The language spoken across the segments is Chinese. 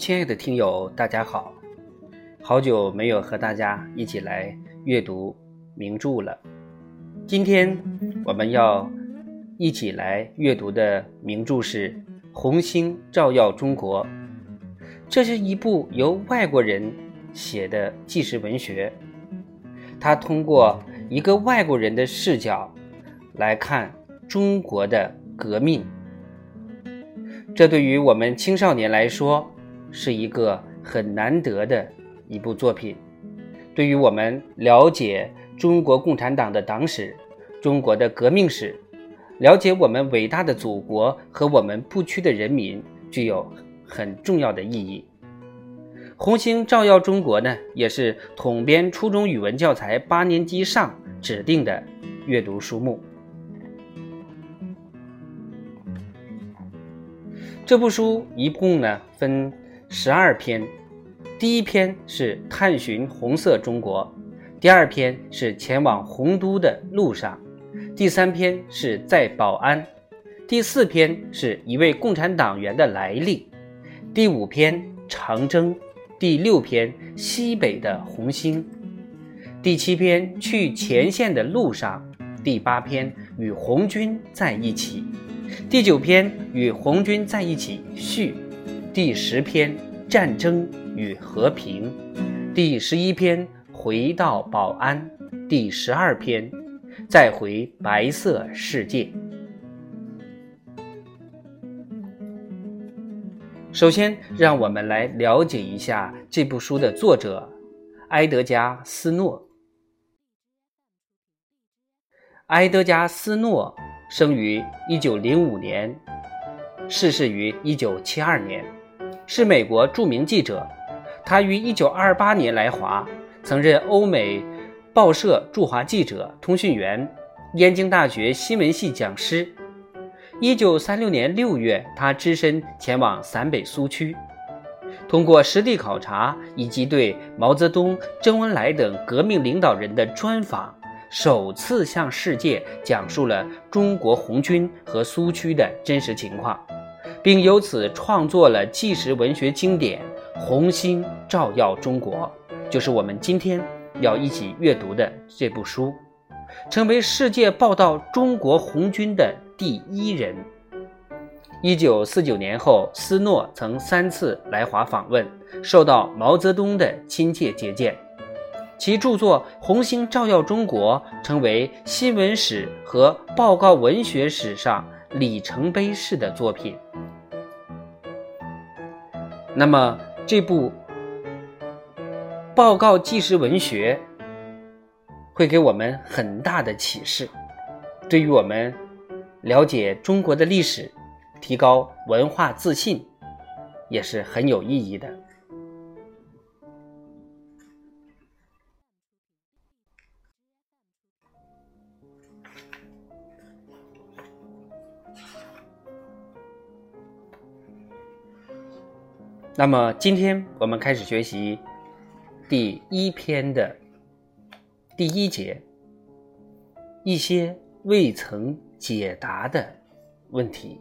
亲爱的听友，大家好！好久没有和大家一起来阅读名著了。今天我们要一起来阅读的名著是《红星照耀中国》。这是一部由外国人写的纪实文学，他通过一个外国人的视角来看中国的革命。这对于我们青少年来说是一个很难得的一部作品，对于我们了解中国共产党的党史、中国的革命史，了解我们伟大的祖国和我们不屈的人民，具有很重要的意义。《红星照耀中国》呢，也是统编初中语文教材八年级上指定的阅读书目。这部书一共呢分十二篇，第一篇是探寻红色中国，第二篇是前往洪都的路上，第三篇是在保安，第四篇是一位共产党员的来历，第五篇长征，第六篇西北的红星，第七篇去前线的路上，第八篇与红军在一起。第九篇与红军在一起续，第十篇战争与和平，第十一篇回到保安，第十二篇再回白色世界。首先，让我们来了解一下这部书的作者埃德加·斯诺。埃德加·斯诺。生于一九零五年，逝世于一九七二年，是美国著名记者。他于一九二八年来华，曾任欧美报社驻华记者、通讯员，燕京大学新闻系讲师。一九三六年六月，他只身前往陕北苏区，通过实地考察以及对毛泽东、周恩来等革命领导人的专访。首次向世界讲述了中国红军和苏区的真实情况，并由此创作了纪实文学经典《红星照耀中国》，就是我们今天要一起阅读的这部书，成为世界报道中国红军的第一人。一九四九年后，斯诺曾三次来华访问，受到毛泽东的亲切接见。其著作《红星照耀中国》成为新闻史和报告文学史上里程碑式的作品。那么，这部报告纪实文学会给我们很大的启示，对于我们了解中国的历史、提高文化自信，也是很有意义的。那么，今天我们开始学习第一篇的第一节，一些未曾解答的问题。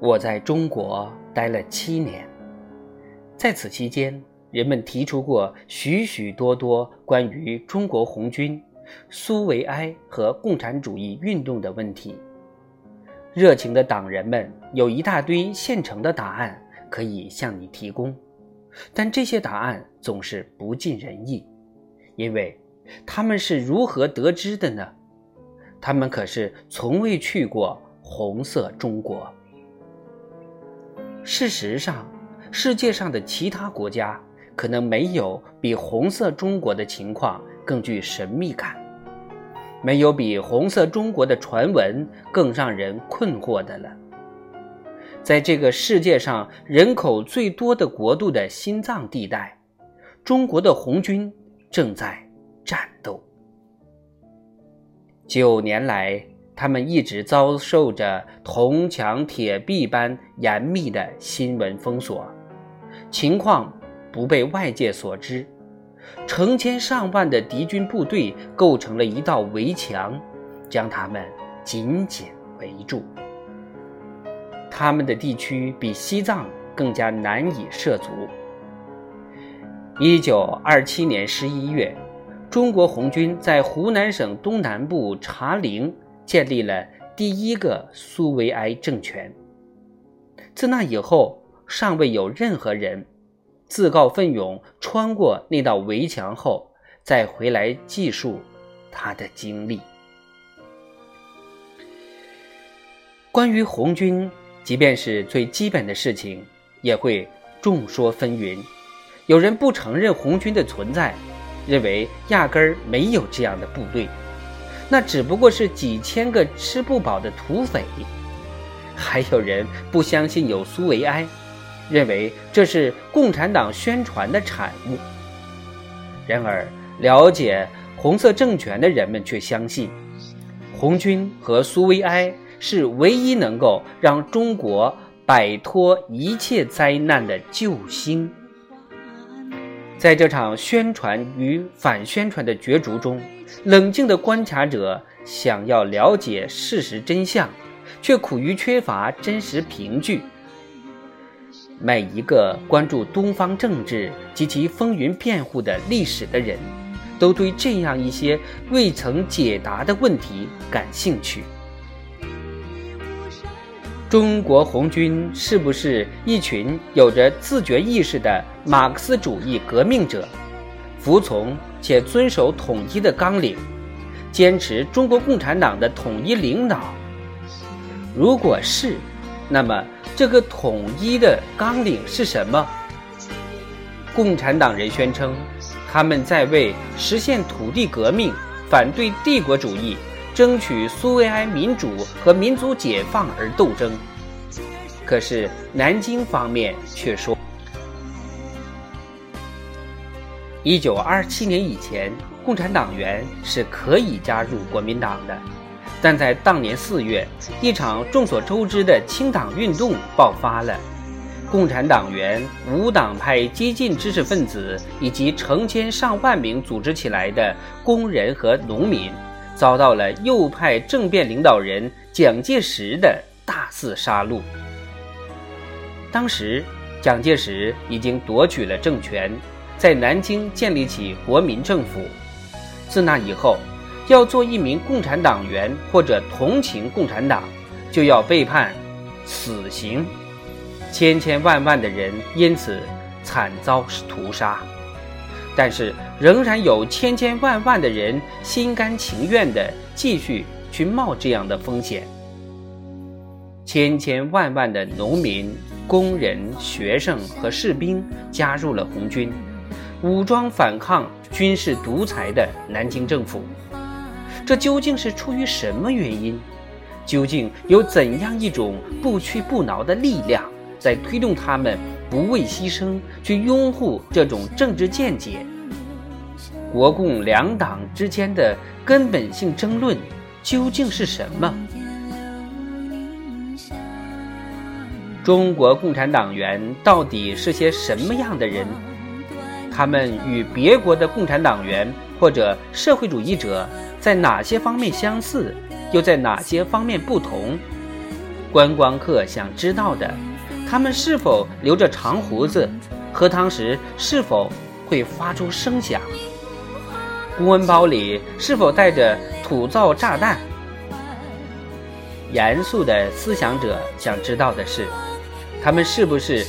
我在中国待了七年，在此期间，人们提出过许许多多关于中国红军、苏维埃和共产主义运动的问题。热情的党人们有一大堆现成的答案可以向你提供，但这些答案总是不尽人意，因为他们是如何得知的呢？他们可是从未去过红色中国。事实上，世界上的其他国家可能没有比红色中国的情况更具神秘感。没有比红色中国的传闻更让人困惑的了。在这个世界上人口最多的国度的心脏地带，中国的红军正在战斗。九年来，他们一直遭受着铜墙铁壁般严密的新闻封锁，情况不被外界所知。成千上万的敌军部队构成了一道围墙，将他们紧紧围住。他们的地区比西藏更加难以涉足。一九二七年十一月，中国红军在湖南省东南部茶陵建立了第一个苏维埃政权。自那以后，尚未有任何人自告奋勇穿过那道围墙后再回来记述他的经历。关于红军。即便是最基本的事情，也会众说纷纭。有人不承认红军的存在，认为压根儿没有这样的部队，那只不过是几千个吃不饱的土匪。还有人不相信有苏维埃，认为这是共产党宣传的产物。然而，了解红色政权的人们却相信，红军和苏维埃。是唯一能够让中国摆脱一切灾难的救星。在这场宣传与反宣传的角逐中，冷静的观察者想要了解事实真相，却苦于缺乏真实凭据。每一个关注东方政治及其风云变幻的历史的人，都对这样一些未曾解答的问题感兴趣。中国红军是不是一群有着自觉意识的马克思主义革命者，服从且遵守统一的纲领，坚持中国共产党的统一领导？如果是，那么这个统一的纲领是什么？共产党人宣称，他们在为实现土地革命、反对帝国主义。争取苏维埃民主和民族解放而斗争，可是南京方面却说，一九二七年以前，共产党员是可以加入国民党的，但在当年四月，一场众所周知的清党运动爆发了，共产党员、无党派激进知识分子以及成千上万名组织起来的工人和农民。遭到了右派政变领导人蒋介石的大肆杀戮。当时，蒋介石已经夺取了政权，在南京建立起国民政府。自那以后，要做一名共产党员或者同情共产党，就要被判死刑，千千万万的人因此惨遭屠杀。但是，仍然有千千万万的人心甘情愿地继续去冒这样的风险。千千万万的农民、工人、学生和士兵加入了红军，武装反抗军事独裁的南京政府。这究竟是出于什么原因？究竟有怎样一种不屈不挠的力量？在推动他们不畏牺牲去拥护这种政治见解。国共两党之间的根本性争论究竟是什么？中国共产党员到底是些什么样的人？他们与别国的共产党员或者社会主义者在哪些方面相似，又在哪些方面不同？观光客想知道的。他们是否留着长胡子？喝汤时是否会发出声响？公文包里是否带着土造炸弹？严肃的思想者想知道的是，他们是不是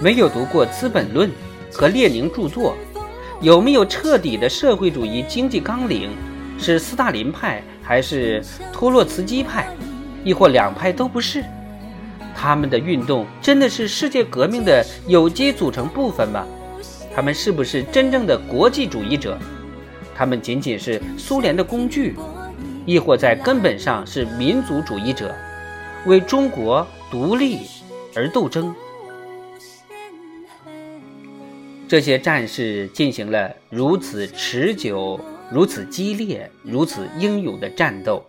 没有读过《资本论》和列宁著作？有没有彻底的社会主义经济纲领？是斯大林派还是托洛茨基派？亦或两派都不是？他们的运动真的是世界革命的有机组成部分吗？他们是不是真正的国际主义者？他们仅仅是苏联的工具，亦或在根本上是民族主义者，为中国独立而斗争？这些战士进行了如此持久、如此激烈、如此英勇的战斗，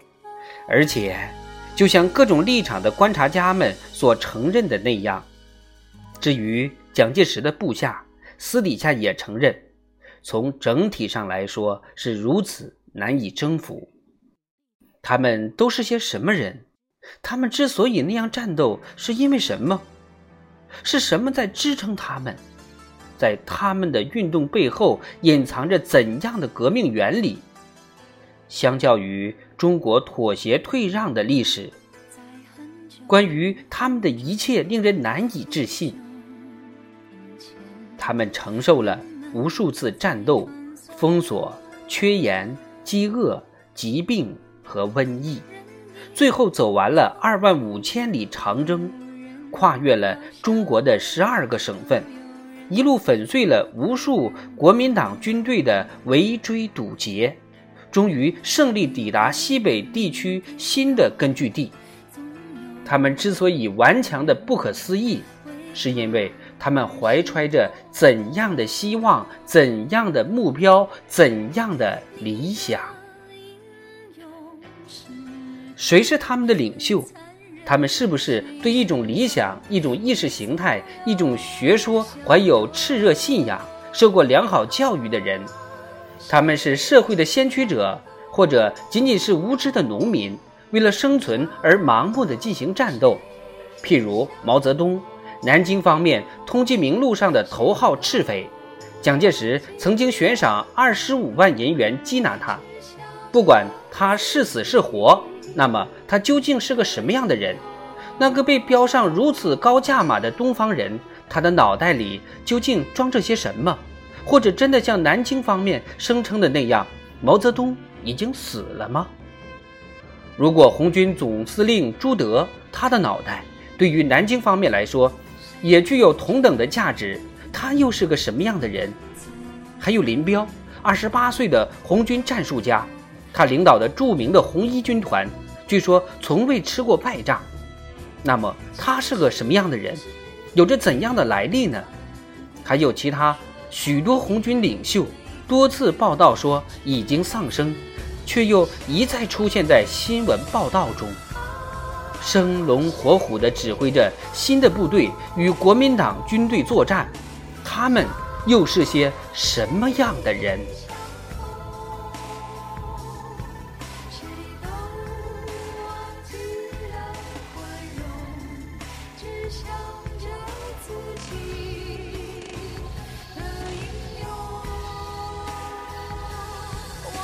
而且。就像各种立场的观察家们所承认的那样，至于蒋介石的部下，私底下也承认，从整体上来说是如此难以征服。他们都是些什么人？他们之所以那样战斗，是因为什么？是什么在支撑他们？在他们的运动背后隐藏着怎样的革命原理？相较于中国妥协退让的历史，关于他们的一切令人难以置信。他们承受了无数次战斗、封锁、缺盐、饥饿、疾病和瘟疫，最后走完了二万五千里长征，跨越了中国的十二个省份。一路粉碎了无数国民党军队的围追堵截，终于胜利抵达西北地区新的根据地。他们之所以顽强的不可思议，是因为他们怀揣着怎样的希望、怎样的目标、怎样的理想？谁是他们的领袖？他们是不是对一种理想、一种意识形态、一种学说怀有炽热信仰、受过良好教育的人？他们是社会的先驱者，或者仅仅是无知的农民，为了生存而盲目的进行战斗？譬如毛泽东，南京方面通缉名录上的头号赤匪，蒋介石曾经悬赏二十五万银元缉拿他，不管他是死是活。那么他究竟是个什么样的人？那个被标上如此高价码的东方人，他的脑袋里究竟装着些什么？或者真的像南京方面声称的那样，毛泽东已经死了吗？如果红军总司令朱德他的脑袋对于南京方面来说也具有同等的价值，他又是个什么样的人？还有林彪，二十八岁的红军战术家。他领导的著名的红一军团，据说从未吃过败仗。那么他是个什么样的人？有着怎样的来历呢？还有其他许多红军领袖，多次报道说已经丧生，却又一再出现在新闻报道中，生龙活虎地指挥着新的部队与国民党军队作战。他们又是些什么样的人？